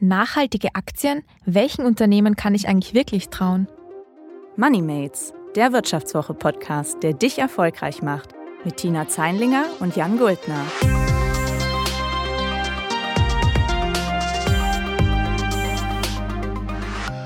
Nachhaltige Aktien? Welchen Unternehmen kann ich eigentlich wirklich trauen? Moneymates, der Wirtschaftswoche-Podcast, der dich erfolgreich macht. Mit Tina Zeinlinger und Jan Guldner.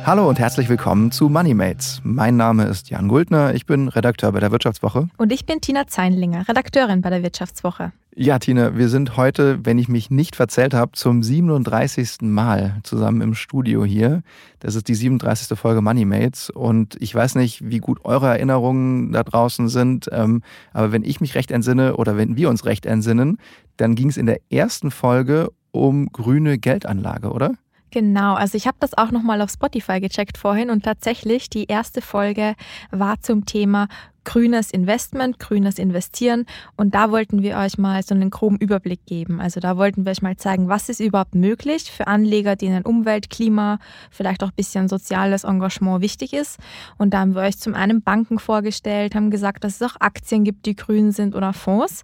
Hallo und herzlich willkommen zu Moneymates. Mein Name ist Jan Guldner, ich bin Redakteur bei der Wirtschaftswoche. Und ich bin Tina Zeinlinger, Redakteurin bei der Wirtschaftswoche. Ja, Tina, wir sind heute, wenn ich mich nicht verzählt habe, zum 37. Mal zusammen im Studio hier. Das ist die 37. Folge Moneymates und ich weiß nicht, wie gut eure Erinnerungen da draußen sind, ähm, aber wenn ich mich recht entsinne oder wenn wir uns recht entsinnen, dann ging es in der ersten Folge um grüne Geldanlage, oder? Genau, also ich habe das auch nochmal auf Spotify gecheckt vorhin und tatsächlich die erste Folge war zum Thema grünes Investment, grünes Investieren. Und da wollten wir euch mal so einen groben Überblick geben. Also da wollten wir euch mal zeigen, was ist überhaupt möglich für Anleger, denen Umwelt, Klima, vielleicht auch ein bisschen soziales Engagement wichtig ist. Und da haben wir euch zum einen Banken vorgestellt, haben gesagt, dass es auch Aktien gibt, die grün sind oder Fonds.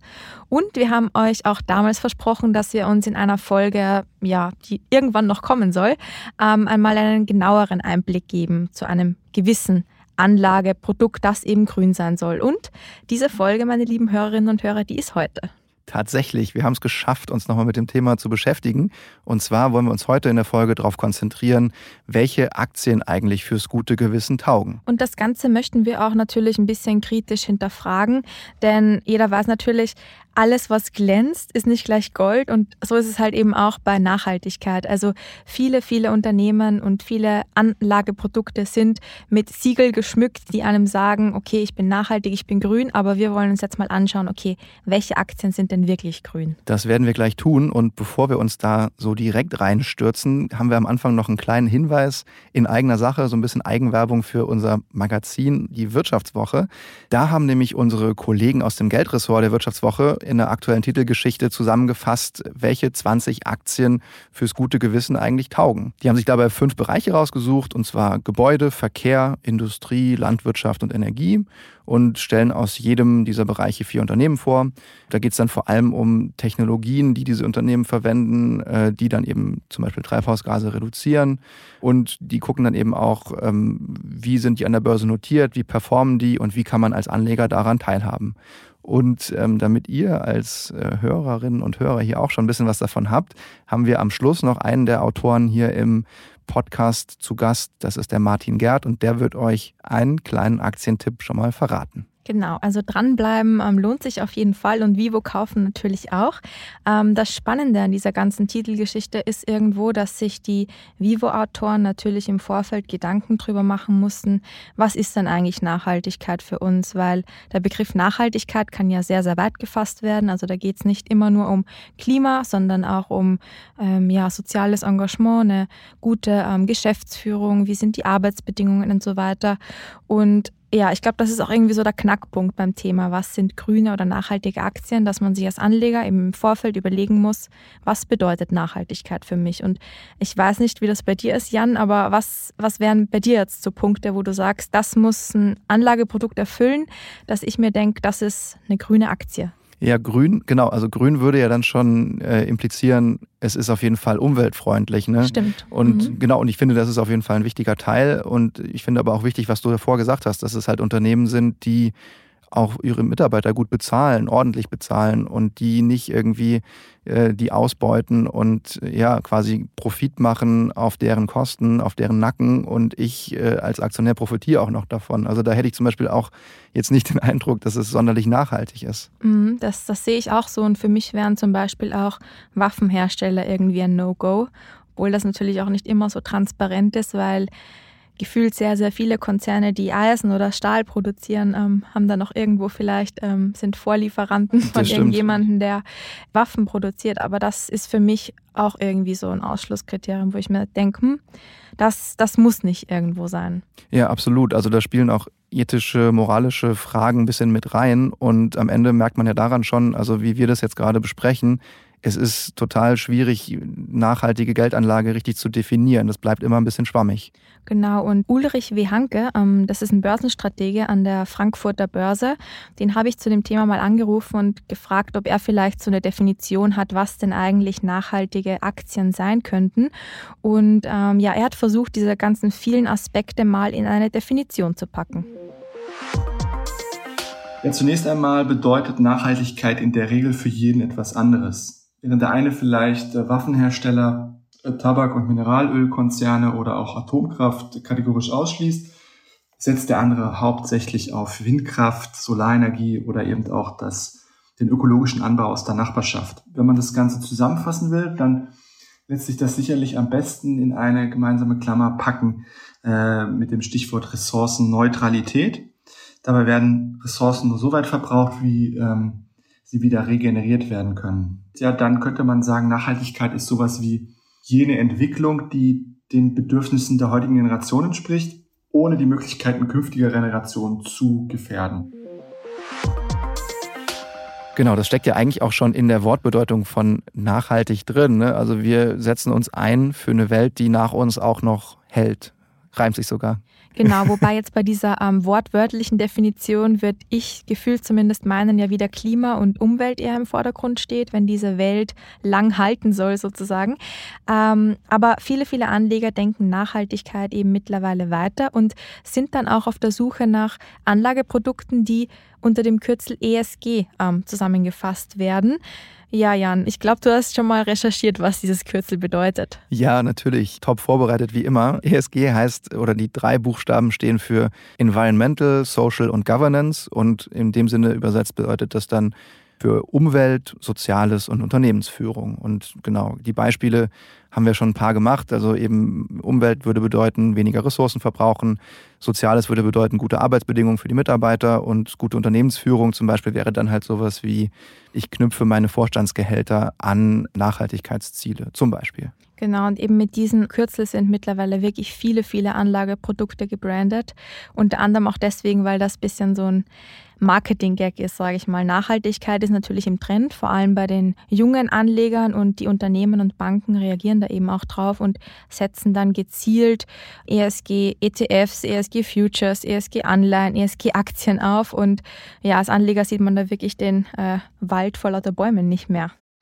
Und wir haben euch auch damals versprochen, dass wir uns in einer Folge, ja, die irgendwann noch kommen soll, ähm, einmal einen genaueren Einblick geben zu einem gewissen Anlageprodukt, das eben grün sein soll. Und diese Folge, meine lieben Hörerinnen und Hörer, die ist heute. Tatsächlich, wir haben es geschafft, uns nochmal mit dem Thema zu beschäftigen. Und zwar wollen wir uns heute in der Folge darauf konzentrieren, welche Aktien eigentlich fürs gute Gewissen taugen. Und das Ganze möchten wir auch natürlich ein bisschen kritisch hinterfragen, denn jeder weiß natürlich, alles, was glänzt, ist nicht gleich Gold und so ist es halt eben auch bei Nachhaltigkeit. Also viele, viele Unternehmen und viele Anlageprodukte sind mit Siegel geschmückt, die einem sagen, okay, ich bin nachhaltig, ich bin grün, aber wir wollen uns jetzt mal anschauen, okay, welche Aktien sind denn wirklich grün? Das werden wir gleich tun und bevor wir uns da so direkt reinstürzen, haben wir am Anfang noch einen kleinen Hinweis in eigener Sache, so ein bisschen Eigenwerbung für unser Magazin, die Wirtschaftswoche. Da haben nämlich unsere Kollegen aus dem Geldressort der Wirtschaftswoche in der aktuellen Titelgeschichte zusammengefasst, welche 20 Aktien fürs gute Gewissen eigentlich taugen. Die haben sich dabei fünf Bereiche rausgesucht, und zwar Gebäude, Verkehr, Industrie, Landwirtschaft und Energie und stellen aus jedem dieser Bereiche vier Unternehmen vor. Da geht es dann vor allem um Technologien, die diese Unternehmen verwenden, äh, die dann eben zum Beispiel Treibhausgase reduzieren. Und die gucken dann eben auch, ähm, wie sind die an der Börse notiert, wie performen die und wie kann man als Anleger daran teilhaben. Und ähm, damit ihr als äh, Hörerinnen und Hörer hier auch schon ein bisschen was davon habt, haben wir am Schluss noch einen der Autoren hier im Podcast zu Gast. Das ist der Martin Gerd und der wird euch einen kleinen Aktientipp schon mal verraten. Genau, also dranbleiben ähm, lohnt sich auf jeden Fall und Vivo kaufen natürlich auch. Ähm, das Spannende an dieser ganzen Titelgeschichte ist irgendwo, dass sich die Vivo-Autoren natürlich im Vorfeld Gedanken drüber machen mussten, was ist denn eigentlich Nachhaltigkeit für uns, weil der Begriff Nachhaltigkeit kann ja sehr, sehr weit gefasst werden. Also da geht es nicht immer nur um Klima, sondern auch um ähm, ja, soziales Engagement, eine gute ähm, Geschäftsführung, wie sind die Arbeitsbedingungen und so weiter. Und ja, ich glaube, das ist auch irgendwie so der Knackpunkt beim Thema, was sind grüne oder nachhaltige Aktien, dass man sich als Anleger im Vorfeld überlegen muss, was bedeutet Nachhaltigkeit für mich. Und ich weiß nicht, wie das bei dir ist, Jan, aber was, was wären bei dir jetzt so Punkte, wo du sagst, das muss ein Anlageprodukt erfüllen, dass ich mir denke, das ist eine grüne Aktie? Ja, grün, genau. Also grün würde ja dann schon äh, implizieren, es ist auf jeden Fall umweltfreundlich. Ne? Stimmt. Und mhm. genau, und ich finde, das ist auf jeden Fall ein wichtiger Teil. Und ich finde aber auch wichtig, was du davor gesagt hast, dass es halt Unternehmen sind, die auch ihre Mitarbeiter gut bezahlen, ordentlich bezahlen und die nicht irgendwie äh, die ausbeuten und ja quasi Profit machen auf deren Kosten, auf deren Nacken und ich äh, als Aktionär profitiere auch noch davon. Also da hätte ich zum Beispiel auch jetzt nicht den Eindruck, dass es sonderlich nachhaltig ist. Mhm, das, das sehe ich auch so und für mich wären zum Beispiel auch Waffenhersteller irgendwie ein No-Go, obwohl das natürlich auch nicht immer so transparent ist, weil gefühlt sehr, sehr viele Konzerne, die Eisen oder Stahl produzieren, ähm, haben dann noch irgendwo vielleicht, ähm, sind Vorlieferanten von irgendjemandem, der Waffen produziert. Aber das ist für mich auch irgendwie so ein Ausschlusskriterium, wo ich mir denke, hm, das, das muss nicht irgendwo sein. Ja, absolut. Also da spielen auch ethische, moralische Fragen ein bisschen mit rein. Und am Ende merkt man ja daran schon, also wie wir das jetzt gerade besprechen, es ist total schwierig, nachhaltige Geldanlage richtig zu definieren. Das bleibt immer ein bisschen schwammig. Genau, und Ulrich W. Hanke, ähm, das ist ein Börsenstratege an der Frankfurter Börse, den habe ich zu dem Thema mal angerufen und gefragt, ob er vielleicht so eine Definition hat, was denn eigentlich nachhaltige Aktien sein könnten. Und ähm, ja, er hat versucht, diese ganzen vielen Aspekte mal in eine Definition zu packen. Ja, zunächst einmal bedeutet Nachhaltigkeit in der Regel für jeden etwas anderes. Während der eine vielleicht äh, Waffenhersteller, äh, Tabak- und Mineralölkonzerne oder auch Atomkraft kategorisch ausschließt, setzt der andere hauptsächlich auf Windkraft, Solarenergie oder eben auch das, den ökologischen Anbau aus der Nachbarschaft. Wenn man das Ganze zusammenfassen will, dann lässt sich das sicherlich am besten in eine gemeinsame Klammer packen äh, mit dem Stichwort Ressourcenneutralität. Dabei werden Ressourcen nur so weit verbraucht, wie ähm, sie wieder regeneriert werden können. Ja, dann könnte man sagen, Nachhaltigkeit ist sowas wie jene Entwicklung, die den Bedürfnissen der heutigen Generation entspricht, ohne die Möglichkeiten künftiger Generationen zu gefährden. Genau, das steckt ja eigentlich auch schon in der Wortbedeutung von nachhaltig drin. Ne? Also wir setzen uns ein für eine Welt, die nach uns auch noch hält. Reimt sich sogar. Genau, wobei jetzt bei dieser ähm, wortwörtlichen Definition wird ich gefühlt zumindest meinen ja wieder Klima und Umwelt eher im Vordergrund steht, wenn diese Welt lang halten soll sozusagen. Ähm, aber viele, viele Anleger denken Nachhaltigkeit eben mittlerweile weiter und sind dann auch auf der Suche nach Anlageprodukten, die unter dem Kürzel ESG ähm, zusammengefasst werden. Ja, Jan, ich glaube, du hast schon mal recherchiert, was dieses Kürzel bedeutet. Ja, natürlich. Top vorbereitet wie immer. ESG heißt, oder die drei Buchstaben stehen für Environmental, Social und Governance. Und in dem Sinne übersetzt bedeutet das dann für Umwelt, Soziales und Unternehmensführung. Und genau, die Beispiele haben wir schon ein paar gemacht. Also eben Umwelt würde bedeuten, weniger Ressourcen verbrauchen. Soziales würde bedeuten, gute Arbeitsbedingungen für die Mitarbeiter und gute Unternehmensführung zum Beispiel wäre dann halt sowas wie, ich knüpfe meine Vorstandsgehälter an Nachhaltigkeitsziele zum Beispiel. Genau, und eben mit diesen Kürzel sind mittlerweile wirklich viele, viele Anlageprodukte gebrandet. Unter anderem auch deswegen, weil das bisschen so ein Marketing-Gag ist, sage ich mal. Nachhaltigkeit ist natürlich im Trend, vor allem bei den jungen Anlegern und die Unternehmen und Banken reagieren da eben auch drauf und setzen dann gezielt ESG ETFs, ESG Futures, ESG Anleihen, ESG Aktien auf und ja, als Anleger sieht man da wirklich den äh, Wald vor lauter Bäumen nicht mehr.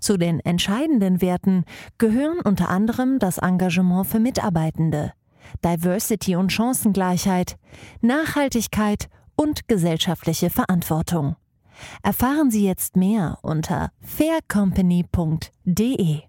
Zu den entscheidenden Werten gehören unter anderem das Engagement für Mitarbeitende, Diversity und Chancengleichheit, Nachhaltigkeit und gesellschaftliche Verantwortung. Erfahren Sie jetzt mehr unter faircompany.de.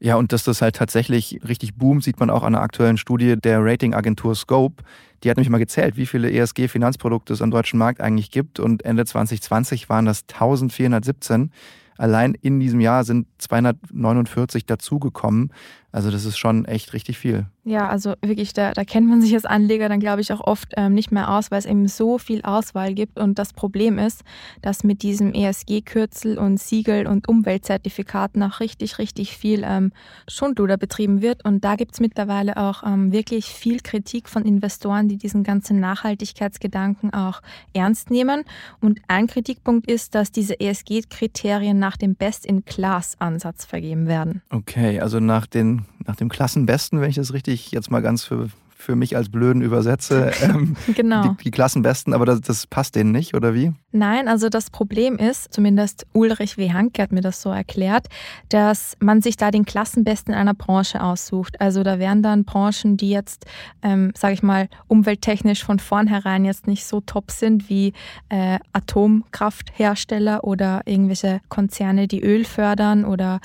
Ja, und dass das halt tatsächlich richtig boomt, sieht man auch an einer aktuellen Studie der Ratingagentur Scope. Die hat nämlich mal gezählt, wie viele ESG-Finanzprodukte es am deutschen Markt eigentlich gibt. Und Ende 2020 waren das 1417. Allein in diesem Jahr sind 249 dazugekommen. Also das ist schon echt richtig viel. Ja, also wirklich, da, da kennt man sich als Anleger dann, glaube ich, auch oft ähm, nicht mehr aus, weil es eben so viel Auswahl gibt. Und das Problem ist, dass mit diesem ESG-Kürzel und Siegel und Umweltzertifikaten auch richtig, richtig viel ähm, Schundluder betrieben wird. Und da gibt es mittlerweile auch ähm, wirklich viel Kritik von Investoren, die diesen ganzen Nachhaltigkeitsgedanken auch ernst nehmen. Und ein Kritikpunkt ist, dass diese ESG-Kriterien nach dem Best-in-Class-Ansatz vergeben werden. Okay, also nach den nach dem Klassenbesten, wenn ich das richtig jetzt mal ganz für für mich als Blöden übersetze. Ähm, genau. Die, die, Klassenbesten, aber das, das passt denen nicht, oder wie? Nein, also das Problem ist, zumindest Ulrich W. Hanke hat mir das so erklärt, dass man sich da den Klassenbesten einer Branche aussucht. Also da wären dann Branchen, die jetzt, ähm, sage ich mal, umwelttechnisch von vornherein jetzt nicht so top sind wie äh, Atomkrafthersteller oder irgendwelche Konzerne, die Öl fördern oder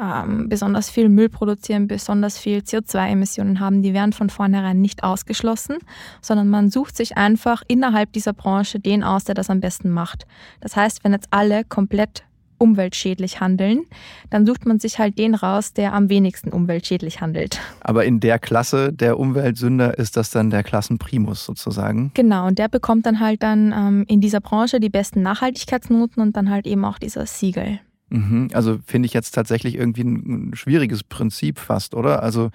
ähm, besonders viel Müll produzieren, besonders viel CO2-Emissionen haben. Die wären von vornherein nicht ausgeschlossen, sondern man sucht sich einfach innerhalb dieser Branche den aus, der das am besten macht. Das heißt, wenn jetzt alle komplett umweltschädlich handeln, dann sucht man sich halt den raus, der am wenigsten umweltschädlich handelt. Aber in der Klasse der Umweltsünder ist das dann der Klassenprimus sozusagen. Genau, und der bekommt dann halt dann ähm, in dieser Branche die besten Nachhaltigkeitsnoten und dann halt eben auch dieses Siegel. Mhm, also finde ich jetzt tatsächlich irgendwie ein schwieriges Prinzip fast, oder? Also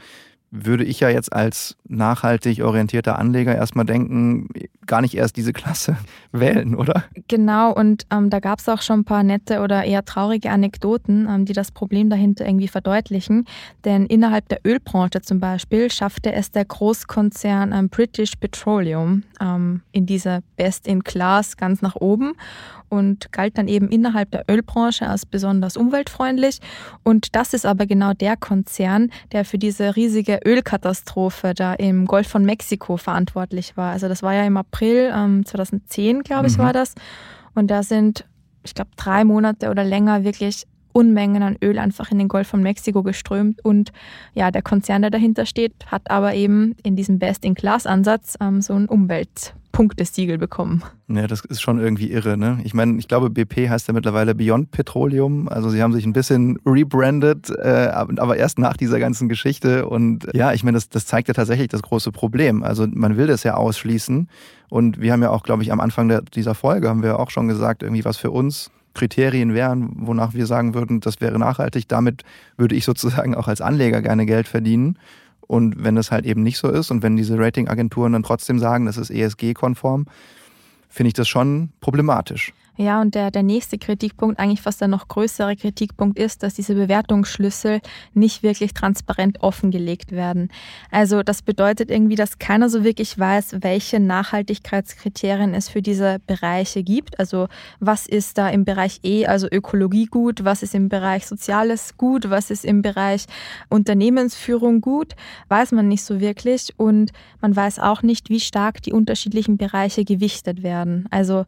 würde ich ja jetzt als nachhaltig orientierter Anleger erstmal denken, gar nicht erst diese Klasse wählen, oder? Genau, und ähm, da gab es auch schon ein paar nette oder eher traurige Anekdoten, ähm, die das Problem dahinter irgendwie verdeutlichen. Denn innerhalb der Ölbranche zum Beispiel schaffte es der Großkonzern ähm, British Petroleum ähm, in dieser Best in Class ganz nach oben und galt dann eben innerhalb der Ölbranche als besonders umweltfreundlich. Und das ist aber genau der Konzern, der für diese riesige Ölkatastrophe da im Golf von Mexiko verantwortlich war. Also das war ja im April ähm, 2010, glaube ich, mhm. war das. Und da sind, ich glaube, drei Monate oder länger wirklich Unmengen an Öl einfach in den Golf von Mexiko geströmt. Und ja, der Konzern, der dahinter steht, hat aber eben in diesem Best-in-Class-Ansatz ähm, so ein Umwelt- Punktesiegel bekommen. Ja, das ist schon irgendwie irre. Ne? Ich meine, ich glaube, BP heißt ja mittlerweile Beyond Petroleum. Also sie haben sich ein bisschen rebrandet, äh, aber erst nach dieser ganzen Geschichte. Und ja, ich meine, das, das zeigt ja tatsächlich das große Problem. Also man will das ja ausschließen. Und wir haben ja auch, glaube ich, am Anfang der, dieser Folge haben wir auch schon gesagt, irgendwie was für uns Kriterien wären, wonach wir sagen würden, das wäre nachhaltig. Damit würde ich sozusagen auch als Anleger gerne Geld verdienen. Und wenn das halt eben nicht so ist und wenn diese Ratingagenturen dann trotzdem sagen, das ist ESG-konform, finde ich das schon problematisch. Ja, und der, der nächste Kritikpunkt, eigentlich fast der noch größere Kritikpunkt ist, dass diese Bewertungsschlüssel nicht wirklich transparent offengelegt werden. Also das bedeutet irgendwie, dass keiner so wirklich weiß, welche Nachhaltigkeitskriterien es für diese Bereiche gibt. Also was ist da im Bereich E, also Ökologie gut, was ist im Bereich Soziales gut, was ist im Bereich Unternehmensführung gut, weiß man nicht so wirklich. Und man weiß auch nicht, wie stark die unterschiedlichen Bereiche gewichtet werden. Also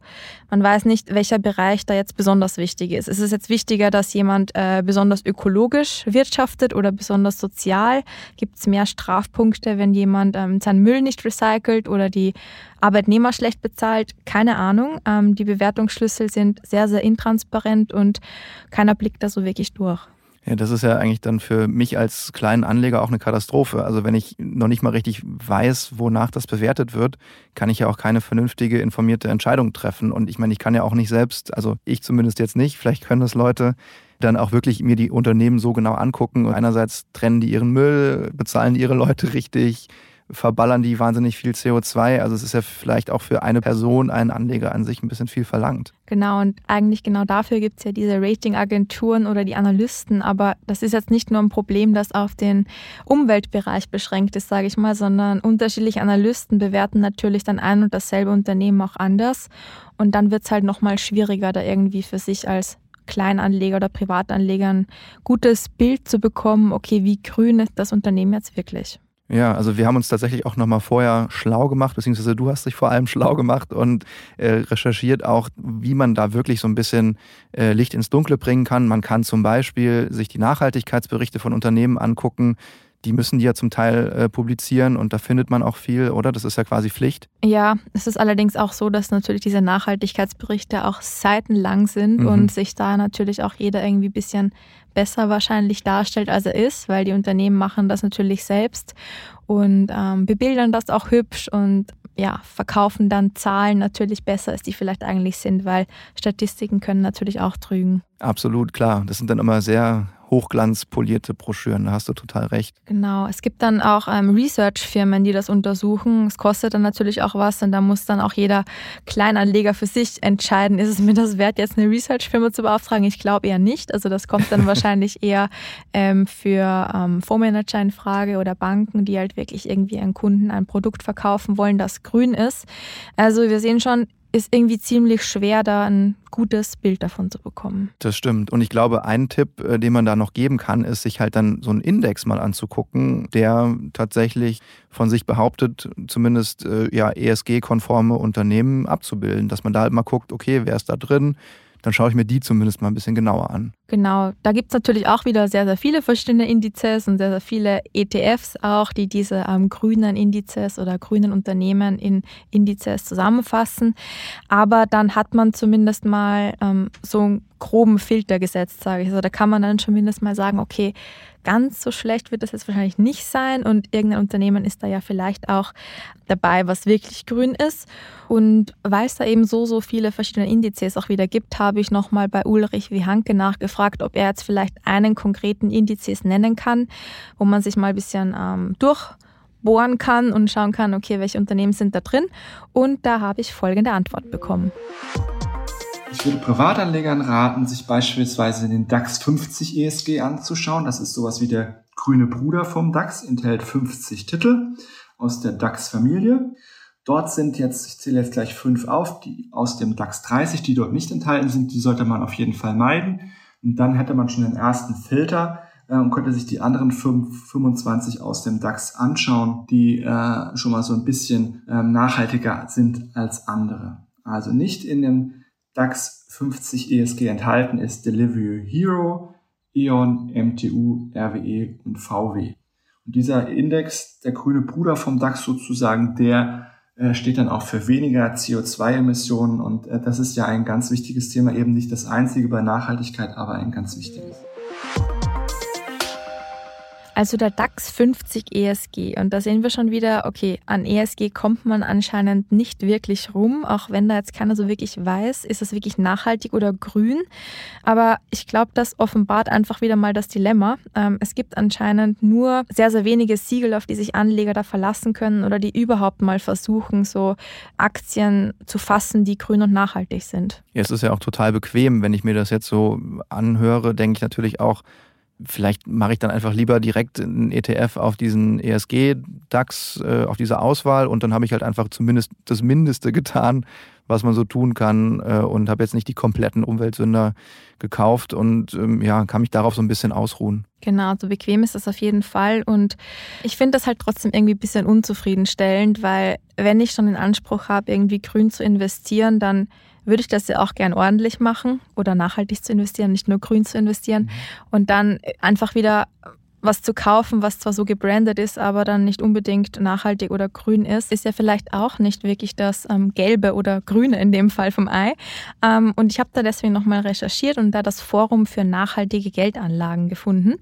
man weiß nicht, welcher Bereich da jetzt besonders wichtig ist. Ist es jetzt wichtiger, dass jemand äh, besonders ökologisch wirtschaftet oder besonders sozial? Gibt es mehr Strafpunkte, wenn jemand ähm, seinen Müll nicht recycelt oder die Arbeitnehmer schlecht bezahlt? Keine Ahnung. Ähm, die Bewertungsschlüssel sind sehr, sehr intransparent und keiner blickt da so wirklich durch. Ja, das ist ja eigentlich dann für mich als kleinen Anleger auch eine Katastrophe. Also wenn ich noch nicht mal richtig weiß, wonach das bewertet wird, kann ich ja auch keine vernünftige, informierte Entscheidung treffen. Und ich meine, ich kann ja auch nicht selbst, also ich zumindest jetzt nicht, vielleicht können das Leute, dann auch wirklich mir die Unternehmen so genau angucken. Und einerseits trennen die ihren Müll, bezahlen ihre Leute richtig, verballern die wahnsinnig viel CO2. Also es ist ja vielleicht auch für eine Person, einen Anleger an sich ein bisschen viel verlangt. Genau, und eigentlich genau dafür gibt es ja diese Ratingagenturen oder die Analysten. Aber das ist jetzt nicht nur ein Problem, das auf den Umweltbereich beschränkt ist, sage ich mal, sondern unterschiedliche Analysten bewerten natürlich dann ein und dasselbe Unternehmen auch anders. Und dann wird es halt nochmal schwieriger, da irgendwie für sich als Kleinanleger oder Privatanleger ein gutes Bild zu bekommen, okay, wie grün ist das Unternehmen jetzt wirklich? Ja, also wir haben uns tatsächlich auch nochmal vorher schlau gemacht, beziehungsweise du hast dich vor allem schlau gemacht und äh, recherchiert auch, wie man da wirklich so ein bisschen äh, Licht ins Dunkle bringen kann. Man kann zum Beispiel sich die Nachhaltigkeitsberichte von Unternehmen angucken, die müssen die ja zum Teil äh, publizieren und da findet man auch viel, oder? Das ist ja quasi Pflicht. Ja, es ist allerdings auch so, dass natürlich diese Nachhaltigkeitsberichte auch seitenlang sind mhm. und sich da natürlich auch jeder irgendwie ein bisschen besser wahrscheinlich darstellt, als er ist, weil die Unternehmen machen das natürlich selbst und ähm, bebildern das auch hübsch und ja, verkaufen dann Zahlen natürlich besser, als die vielleicht eigentlich sind, weil Statistiken können natürlich auch trügen. Absolut, klar. Das sind dann immer sehr hochglanzpolierte Broschüren, da hast du total recht. Genau, es gibt dann auch ähm, Research-Firmen, die das untersuchen. Es kostet dann natürlich auch was und da muss dann auch jeder Kleinanleger für sich entscheiden, ist es mir das wert, jetzt eine Research-Firma zu beauftragen? Ich glaube eher nicht. Also das kommt dann wahrscheinlich eher ähm, für ähm, Fondsmanager in Frage oder Banken, die halt wirklich irgendwie an Kunden ein Produkt verkaufen wollen, das grün ist. Also wir sehen schon, ist irgendwie ziemlich schwer, da ein gutes Bild davon zu bekommen. Das stimmt. Und ich glaube, ein Tipp, äh, den man da noch geben kann, ist, sich halt dann so einen Index mal anzugucken, der tatsächlich von sich behauptet, zumindest äh, ja, ESG-konforme Unternehmen abzubilden. Dass man da halt mal guckt, okay, wer ist da drin? Dann schaue ich mir die zumindest mal ein bisschen genauer an. Genau, da gibt es natürlich auch wieder sehr, sehr viele verschiedene Indizes und sehr, sehr viele ETFs auch, die diese ähm, grünen Indizes oder grünen Unternehmen in Indizes zusammenfassen. Aber dann hat man zumindest mal ähm, so einen groben Filter gesetzt, sage ich. Also da kann man dann zumindest mal sagen, okay, ganz so schlecht wird das jetzt wahrscheinlich nicht sein und irgendein Unternehmen ist da ja vielleicht auch dabei, was wirklich grün ist. Und weil es da eben so, so viele verschiedene Indizes auch wieder gibt, habe ich nochmal bei Ulrich Wihanke nachgefragt, ob er jetzt vielleicht einen konkreten Indizes nennen kann, wo man sich mal ein bisschen ähm, durchbohren kann und schauen kann, okay, welche Unternehmen sind da drin. Und da habe ich folgende Antwort bekommen. Ich würde Privatanlegern raten, sich beispielsweise den DAX 50 ESG anzuschauen. Das ist sowas wie der grüne Bruder vom DAX, enthält 50 Titel aus der DAX-Familie. Dort sind jetzt, ich zähle jetzt gleich fünf auf, die aus dem DAX 30, die dort nicht enthalten sind, die sollte man auf jeden Fall meiden. Und dann hätte man schon den ersten Filter äh, und könnte sich die anderen fünf, 25 aus dem DAX anschauen, die äh, schon mal so ein bisschen äh, nachhaltiger sind als andere. Also nicht in dem DAX 50 ESG enthalten ist Delivery Hero, E.ON, MTU, RWE und VW. Und dieser Index, der grüne Bruder vom DAX sozusagen, der steht dann auch für weniger CO2-Emissionen und äh, das ist ja ein ganz wichtiges Thema, eben nicht das einzige bei Nachhaltigkeit, aber ein ganz wichtiges. Also der DAX 50 ESG. Und da sehen wir schon wieder, okay, an ESG kommt man anscheinend nicht wirklich rum, auch wenn da jetzt keiner so wirklich weiß, ist es wirklich nachhaltig oder grün. Aber ich glaube, das offenbart einfach wieder mal das Dilemma. Ähm, es gibt anscheinend nur sehr, sehr wenige Siegel, auf die sich Anleger da verlassen können oder die überhaupt mal versuchen, so Aktien zu fassen, die grün und nachhaltig sind. Ja, es ist ja auch total bequem, wenn ich mir das jetzt so anhöre, denke ich natürlich auch, vielleicht mache ich dann einfach lieber direkt einen ETF auf diesen ESG-DAX, äh, auf diese Auswahl und dann habe ich halt einfach zumindest das Mindeste getan, was man so tun kann äh, und habe jetzt nicht die kompletten Umweltsünder gekauft und ähm, ja, kann mich darauf so ein bisschen ausruhen. Genau, so bequem ist das auf jeden Fall und ich finde das halt trotzdem irgendwie ein bisschen unzufriedenstellend, weil wenn ich schon den Anspruch habe, irgendwie grün zu investieren, dann würde ich das ja auch gern ordentlich machen oder nachhaltig zu investieren, nicht nur grün zu investieren. Mhm. Und dann einfach wieder was zu kaufen, was zwar so gebrandet ist, aber dann nicht unbedingt nachhaltig oder grün ist, ist ja vielleicht auch nicht wirklich das ähm, Gelbe oder Grüne in dem Fall vom Ei. Ähm, und ich habe da deswegen nochmal recherchiert und da das Forum für nachhaltige Geldanlagen gefunden.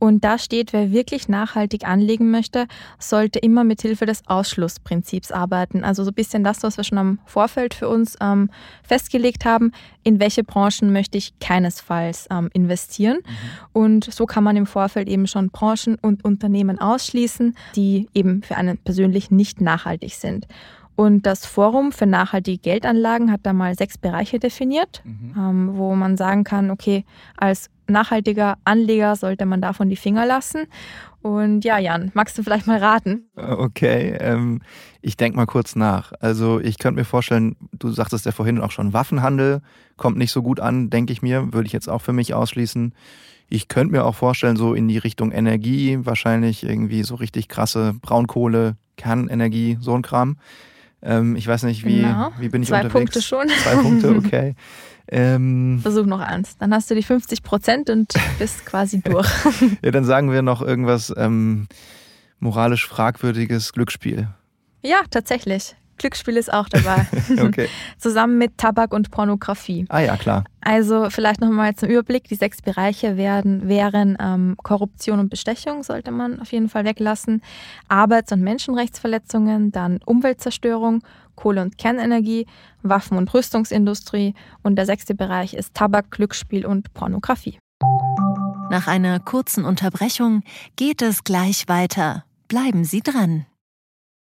Und da steht, wer wirklich nachhaltig anlegen möchte, sollte immer mit Hilfe des Ausschlussprinzips arbeiten. Also so ein bisschen das, was wir schon am Vorfeld für uns ähm, festgelegt haben. In welche Branchen möchte ich keinesfalls ähm, investieren? Mhm. Und so kann man im Vorfeld eben schon schon Branchen und Unternehmen ausschließen, die eben für einen persönlich nicht nachhaltig sind. Und das Forum für nachhaltige Geldanlagen hat da mal sechs Bereiche definiert, mhm. ähm, wo man sagen kann, okay, als nachhaltiger Anleger sollte man davon die Finger lassen. Und ja, Jan, magst du vielleicht mal raten? Okay, ähm, ich denke mal kurz nach. Also ich könnte mir vorstellen, du sagtest ja vorhin auch schon, Waffenhandel kommt nicht so gut an, denke ich mir, würde ich jetzt auch für mich ausschließen. Ich könnte mir auch vorstellen, so in die Richtung Energie, wahrscheinlich irgendwie so richtig krasse Braunkohle, Kernenergie, so ein Kram. Ähm, ich weiß nicht, wie, genau. wie bin ich Zwei unterwegs? Punkte schon. Zwei Punkte, okay. Ähm, Versuch noch eins. Dann hast du die 50 Prozent und bist quasi durch. ja, dann sagen wir noch irgendwas ähm, moralisch fragwürdiges Glücksspiel. Ja, tatsächlich. Glücksspiel ist auch dabei. okay. Zusammen mit Tabak und Pornografie. Ah ja, klar. Also vielleicht nochmal zum Überblick. Die sechs Bereiche werden, wären ähm, Korruption und Bestechung, sollte man auf jeden Fall weglassen. Arbeits- und Menschenrechtsverletzungen, dann Umweltzerstörung, Kohle- und Kernenergie, Waffen- und Rüstungsindustrie und der sechste Bereich ist Tabak, Glücksspiel und Pornografie. Nach einer kurzen Unterbrechung geht es gleich weiter. Bleiben Sie dran.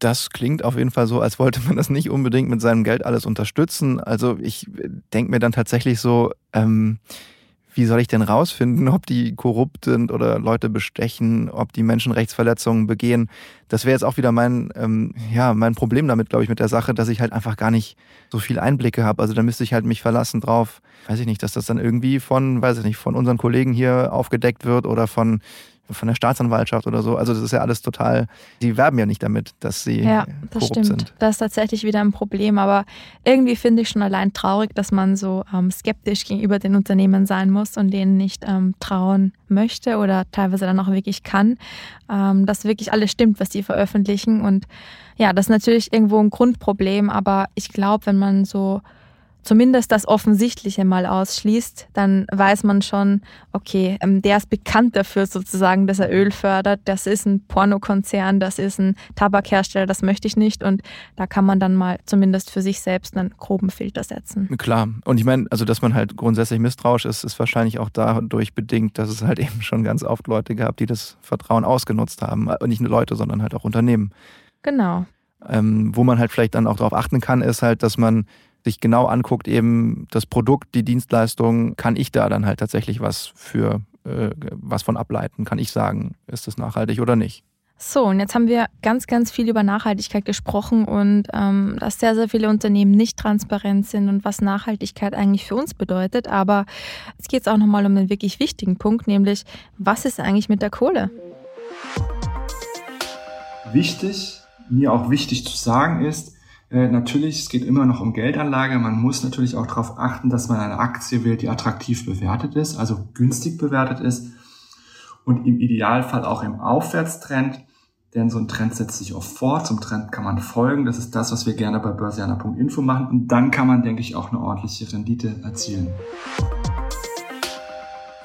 Das klingt auf jeden Fall so, als wollte man das nicht unbedingt mit seinem Geld alles unterstützen. Also ich denke mir dann tatsächlich so, ähm, wie soll ich denn rausfinden, ob die korrupt sind oder Leute bestechen, ob die Menschenrechtsverletzungen begehen? Das wäre jetzt auch wieder mein, ähm, ja, mein Problem damit, glaube ich, mit der Sache, dass ich halt einfach gar nicht so viel Einblicke habe. Also da müsste ich halt mich verlassen drauf, weiß ich nicht, dass das dann irgendwie von, weiß ich nicht, von unseren Kollegen hier aufgedeckt wird oder von von der Staatsanwaltschaft oder so. Also das ist ja alles total, die werben ja nicht damit, dass sie ja, das korrupt stimmt. sind. Das ist tatsächlich wieder ein Problem, aber irgendwie finde ich schon allein traurig, dass man so ähm, skeptisch gegenüber den Unternehmen sein muss und denen nicht ähm, trauen möchte oder teilweise dann auch wirklich kann, ähm, dass wirklich alles stimmt, was sie veröffentlichen und ja, das ist natürlich irgendwo ein Grundproblem, aber ich glaube, wenn man so zumindest das Offensichtliche mal ausschließt, dann weiß man schon, okay, ähm, der ist bekannt dafür sozusagen, dass er Öl fördert, das ist ein Pornokonzern, das ist ein Tabakhersteller, das möchte ich nicht und da kann man dann mal zumindest für sich selbst einen groben Filter setzen. Klar, und ich meine, also dass man halt grundsätzlich misstrauisch ist, ist wahrscheinlich auch dadurch bedingt, dass es halt eben schon ganz oft Leute gab, die das Vertrauen ausgenutzt haben. Und nicht nur Leute, sondern halt auch Unternehmen. Genau. Ähm, wo man halt vielleicht dann auch darauf achten kann, ist halt, dass man sich genau anguckt, eben das Produkt, die Dienstleistung, kann ich da dann halt tatsächlich was für äh, was von ableiten? Kann ich sagen, ist das nachhaltig oder nicht? So, und jetzt haben wir ganz, ganz viel über Nachhaltigkeit gesprochen und ähm, dass sehr, sehr viele Unternehmen nicht transparent sind und was Nachhaltigkeit eigentlich für uns bedeutet. Aber es geht auch nochmal um einen wirklich wichtigen Punkt, nämlich was ist eigentlich mit der Kohle? Wichtig, mir auch wichtig zu sagen ist, äh, natürlich, es geht immer noch um Geldanlage. Man muss natürlich auch darauf achten, dass man eine Aktie wählt, die attraktiv bewertet ist, also günstig bewertet ist und im Idealfall auch im Aufwärtstrend. Denn so ein Trend setzt sich oft fort. Zum Trend kann man folgen. Das ist das, was wir gerne bei börsianer.info machen. Und dann kann man, denke ich, auch eine ordentliche Rendite erzielen.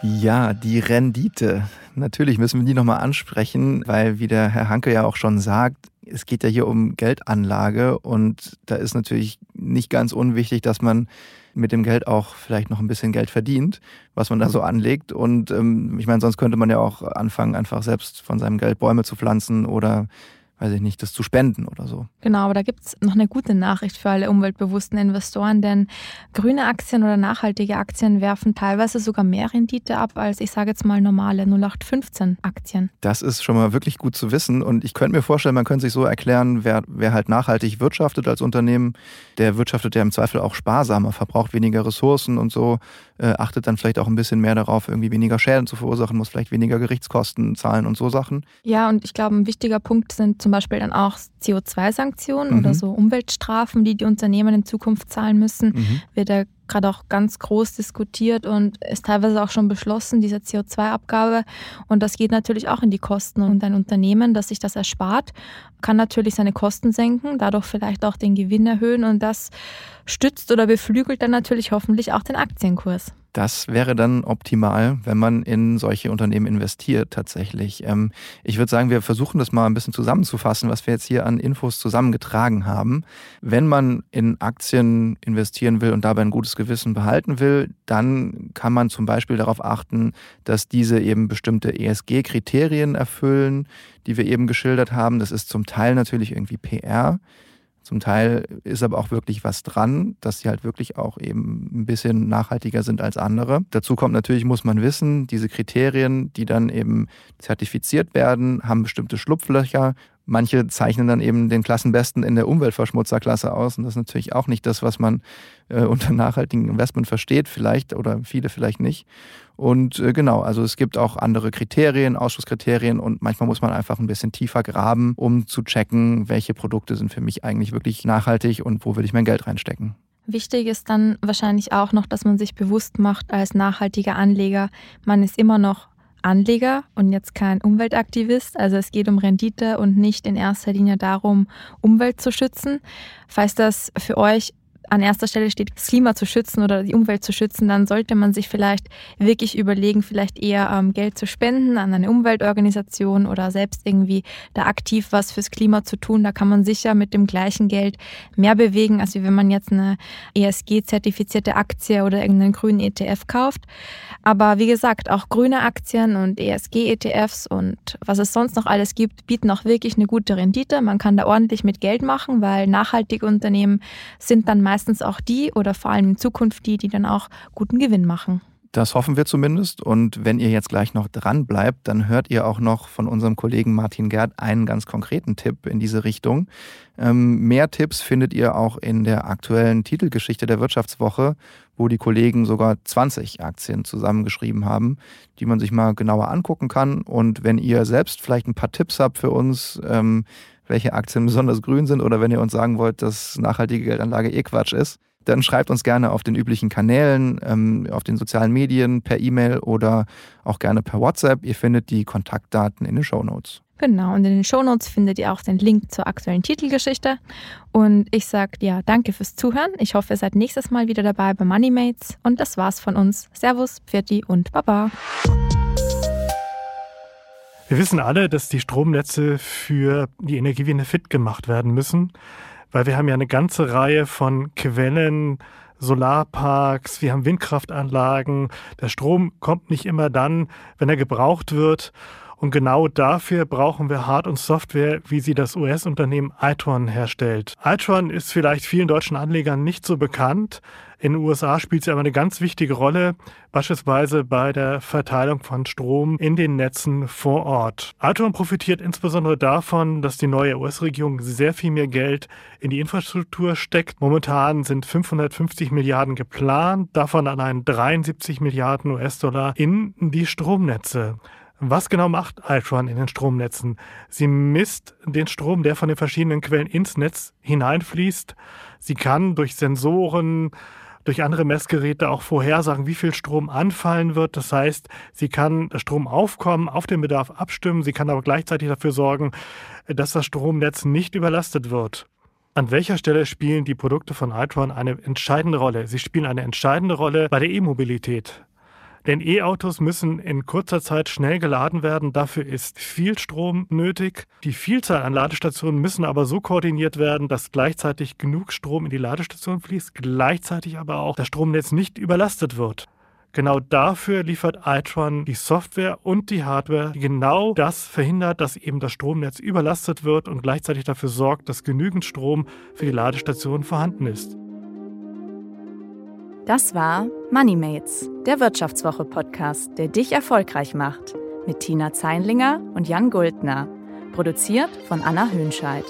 Ja, die Rendite. Natürlich müssen wir die nochmal ansprechen, weil, wie der Herr Hanke ja auch schon sagt, es geht ja hier um Geldanlage und da ist natürlich nicht ganz unwichtig, dass man mit dem Geld auch vielleicht noch ein bisschen Geld verdient, was man da so anlegt. Und ähm, ich meine, sonst könnte man ja auch anfangen, einfach selbst von seinem Geld Bäume zu pflanzen oder weiß ich nicht, das zu spenden oder so. Genau, aber da gibt es noch eine gute Nachricht für alle umweltbewussten Investoren, denn grüne Aktien oder nachhaltige Aktien werfen teilweise sogar mehr Rendite ab als, ich sage jetzt mal, normale 0815 Aktien. Das ist schon mal wirklich gut zu wissen und ich könnte mir vorstellen, man könnte sich so erklären, wer, wer halt nachhaltig wirtschaftet als Unternehmen, der wirtschaftet ja im Zweifel auch sparsamer, verbraucht weniger Ressourcen und so, äh, achtet dann vielleicht auch ein bisschen mehr darauf, irgendwie weniger Schäden zu verursachen, muss vielleicht weniger Gerichtskosten zahlen und so Sachen. Ja, und ich glaube, ein wichtiger Punkt sind zum Beispiel dann auch CO2-Sanktionen mhm. oder so Umweltstrafen, die die Unternehmen in Zukunft zahlen müssen. Mhm. Wird ja gerade auch ganz groß diskutiert und ist teilweise auch schon beschlossen, diese CO2-Abgabe. Und das geht natürlich auch in die Kosten. Und ein Unternehmen, das sich das erspart, kann natürlich seine Kosten senken, dadurch vielleicht auch den Gewinn erhöhen und das stützt oder beflügelt dann natürlich hoffentlich auch den Aktienkurs. Das wäre dann optimal, wenn man in solche Unternehmen investiert tatsächlich. Ähm, ich würde sagen, wir versuchen das mal ein bisschen zusammenzufassen, was wir jetzt hier an Infos zusammengetragen haben. Wenn man in Aktien investieren will und dabei ein gutes Gewissen behalten will, dann kann man zum Beispiel darauf achten, dass diese eben bestimmte ESG-Kriterien erfüllen, die wir eben geschildert haben. Das ist zum Teil natürlich irgendwie PR. Zum Teil ist aber auch wirklich was dran, dass sie halt wirklich auch eben ein bisschen nachhaltiger sind als andere. Dazu kommt natürlich, muss man wissen, diese Kriterien, die dann eben zertifiziert werden, haben bestimmte Schlupflöcher Manche zeichnen dann eben den Klassenbesten in der Umweltverschmutzerklasse aus. Und das ist natürlich auch nicht das, was man äh, unter nachhaltigem Investment versteht, vielleicht oder viele vielleicht nicht. Und äh, genau, also es gibt auch andere Kriterien, Ausschusskriterien und manchmal muss man einfach ein bisschen tiefer graben, um zu checken, welche Produkte sind für mich eigentlich wirklich nachhaltig und wo will ich mein Geld reinstecken. Wichtig ist dann wahrscheinlich auch noch, dass man sich bewusst macht als nachhaltiger Anleger, man ist immer noch Anleger und jetzt kein Umweltaktivist. Also es geht um Rendite und nicht in erster Linie darum, Umwelt zu schützen. Falls das für euch an erster Stelle steht, das Klima zu schützen oder die Umwelt zu schützen, dann sollte man sich vielleicht wirklich überlegen, vielleicht eher ähm, Geld zu spenden an eine Umweltorganisation oder selbst irgendwie da aktiv was fürs Klima zu tun. Da kann man sicher mit dem gleichen Geld mehr bewegen, als wenn man jetzt eine ESG-zertifizierte Aktie oder irgendeinen grünen ETF kauft. Aber wie gesagt, auch grüne Aktien und ESG-ETFs und was es sonst noch alles gibt, bieten auch wirklich eine gute Rendite. Man kann da ordentlich mit Geld machen, weil nachhaltige Unternehmen sind dann meistens auch die oder vor allem in Zukunft die, die dann auch guten Gewinn machen. Das hoffen wir zumindest. Und wenn ihr jetzt gleich noch dran bleibt, dann hört ihr auch noch von unserem Kollegen Martin Gerd einen ganz konkreten Tipp in diese Richtung. Ähm, mehr Tipps findet ihr auch in der aktuellen Titelgeschichte der Wirtschaftswoche, wo die Kollegen sogar 20 Aktien zusammengeschrieben haben, die man sich mal genauer angucken kann. Und wenn ihr selbst vielleicht ein paar Tipps habt für uns, ähm, welche Aktien besonders grün sind oder wenn ihr uns sagen wollt, dass nachhaltige Geldanlage eh Quatsch ist, dann schreibt uns gerne auf den üblichen Kanälen, ähm, auf den sozialen Medien, per E-Mail oder auch gerne per WhatsApp. Ihr findet die Kontaktdaten in den Show Notes. Genau, und in den Shownotes findet ihr auch den Link zur aktuellen Titelgeschichte. Und ich sage ja, danke fürs Zuhören. Ich hoffe, ihr seid nächstes Mal wieder dabei bei Moneymates. Und das war's von uns. Servus, Pfirti und Baba. Wir wissen alle, dass die Stromnetze für die Energiewende fit gemacht werden müssen weil wir haben ja eine ganze Reihe von Quellen, Solarparks, wir haben Windkraftanlagen. Der Strom kommt nicht immer dann, wenn er gebraucht wird. Und genau dafür brauchen wir Hard- und Software, wie sie das US-Unternehmen Itron herstellt. Itron ist vielleicht vielen deutschen Anlegern nicht so bekannt. In den USA spielt sie aber eine ganz wichtige Rolle, beispielsweise bei der Verteilung von Strom in den Netzen vor Ort. Itron profitiert insbesondere davon, dass die neue US-Regierung sehr viel mehr Geld in die Infrastruktur steckt. Momentan sind 550 Milliarden geplant, davon allein 73 Milliarden US-Dollar in die Stromnetze. Was genau macht Altron in den Stromnetzen? Sie misst den Strom, der von den verschiedenen Quellen ins Netz hineinfließt. Sie kann durch Sensoren, durch andere Messgeräte auch vorhersagen, wie viel Strom anfallen wird. Das heißt, sie kann Stromaufkommen auf den Bedarf abstimmen. Sie kann aber gleichzeitig dafür sorgen, dass das Stromnetz nicht überlastet wird. An welcher Stelle spielen die Produkte von Altron eine entscheidende Rolle? Sie spielen eine entscheidende Rolle bei der E-Mobilität. Denn E-Autos müssen in kurzer Zeit schnell geladen werden. Dafür ist viel Strom nötig. Die Vielzahl an Ladestationen müssen aber so koordiniert werden, dass gleichzeitig genug Strom in die Ladestation fließt, gleichzeitig aber auch das Stromnetz nicht überlastet wird. Genau dafür liefert Itron die Software und die Hardware, die genau das verhindert, dass eben das Stromnetz überlastet wird und gleichzeitig dafür sorgt, dass genügend Strom für die Ladestation vorhanden ist. Das war MoneyMates, der Wirtschaftswoche-Podcast, der dich erfolgreich macht. Mit Tina Zeinlinger und Jan Guldner. Produziert von Anna Höhnscheid.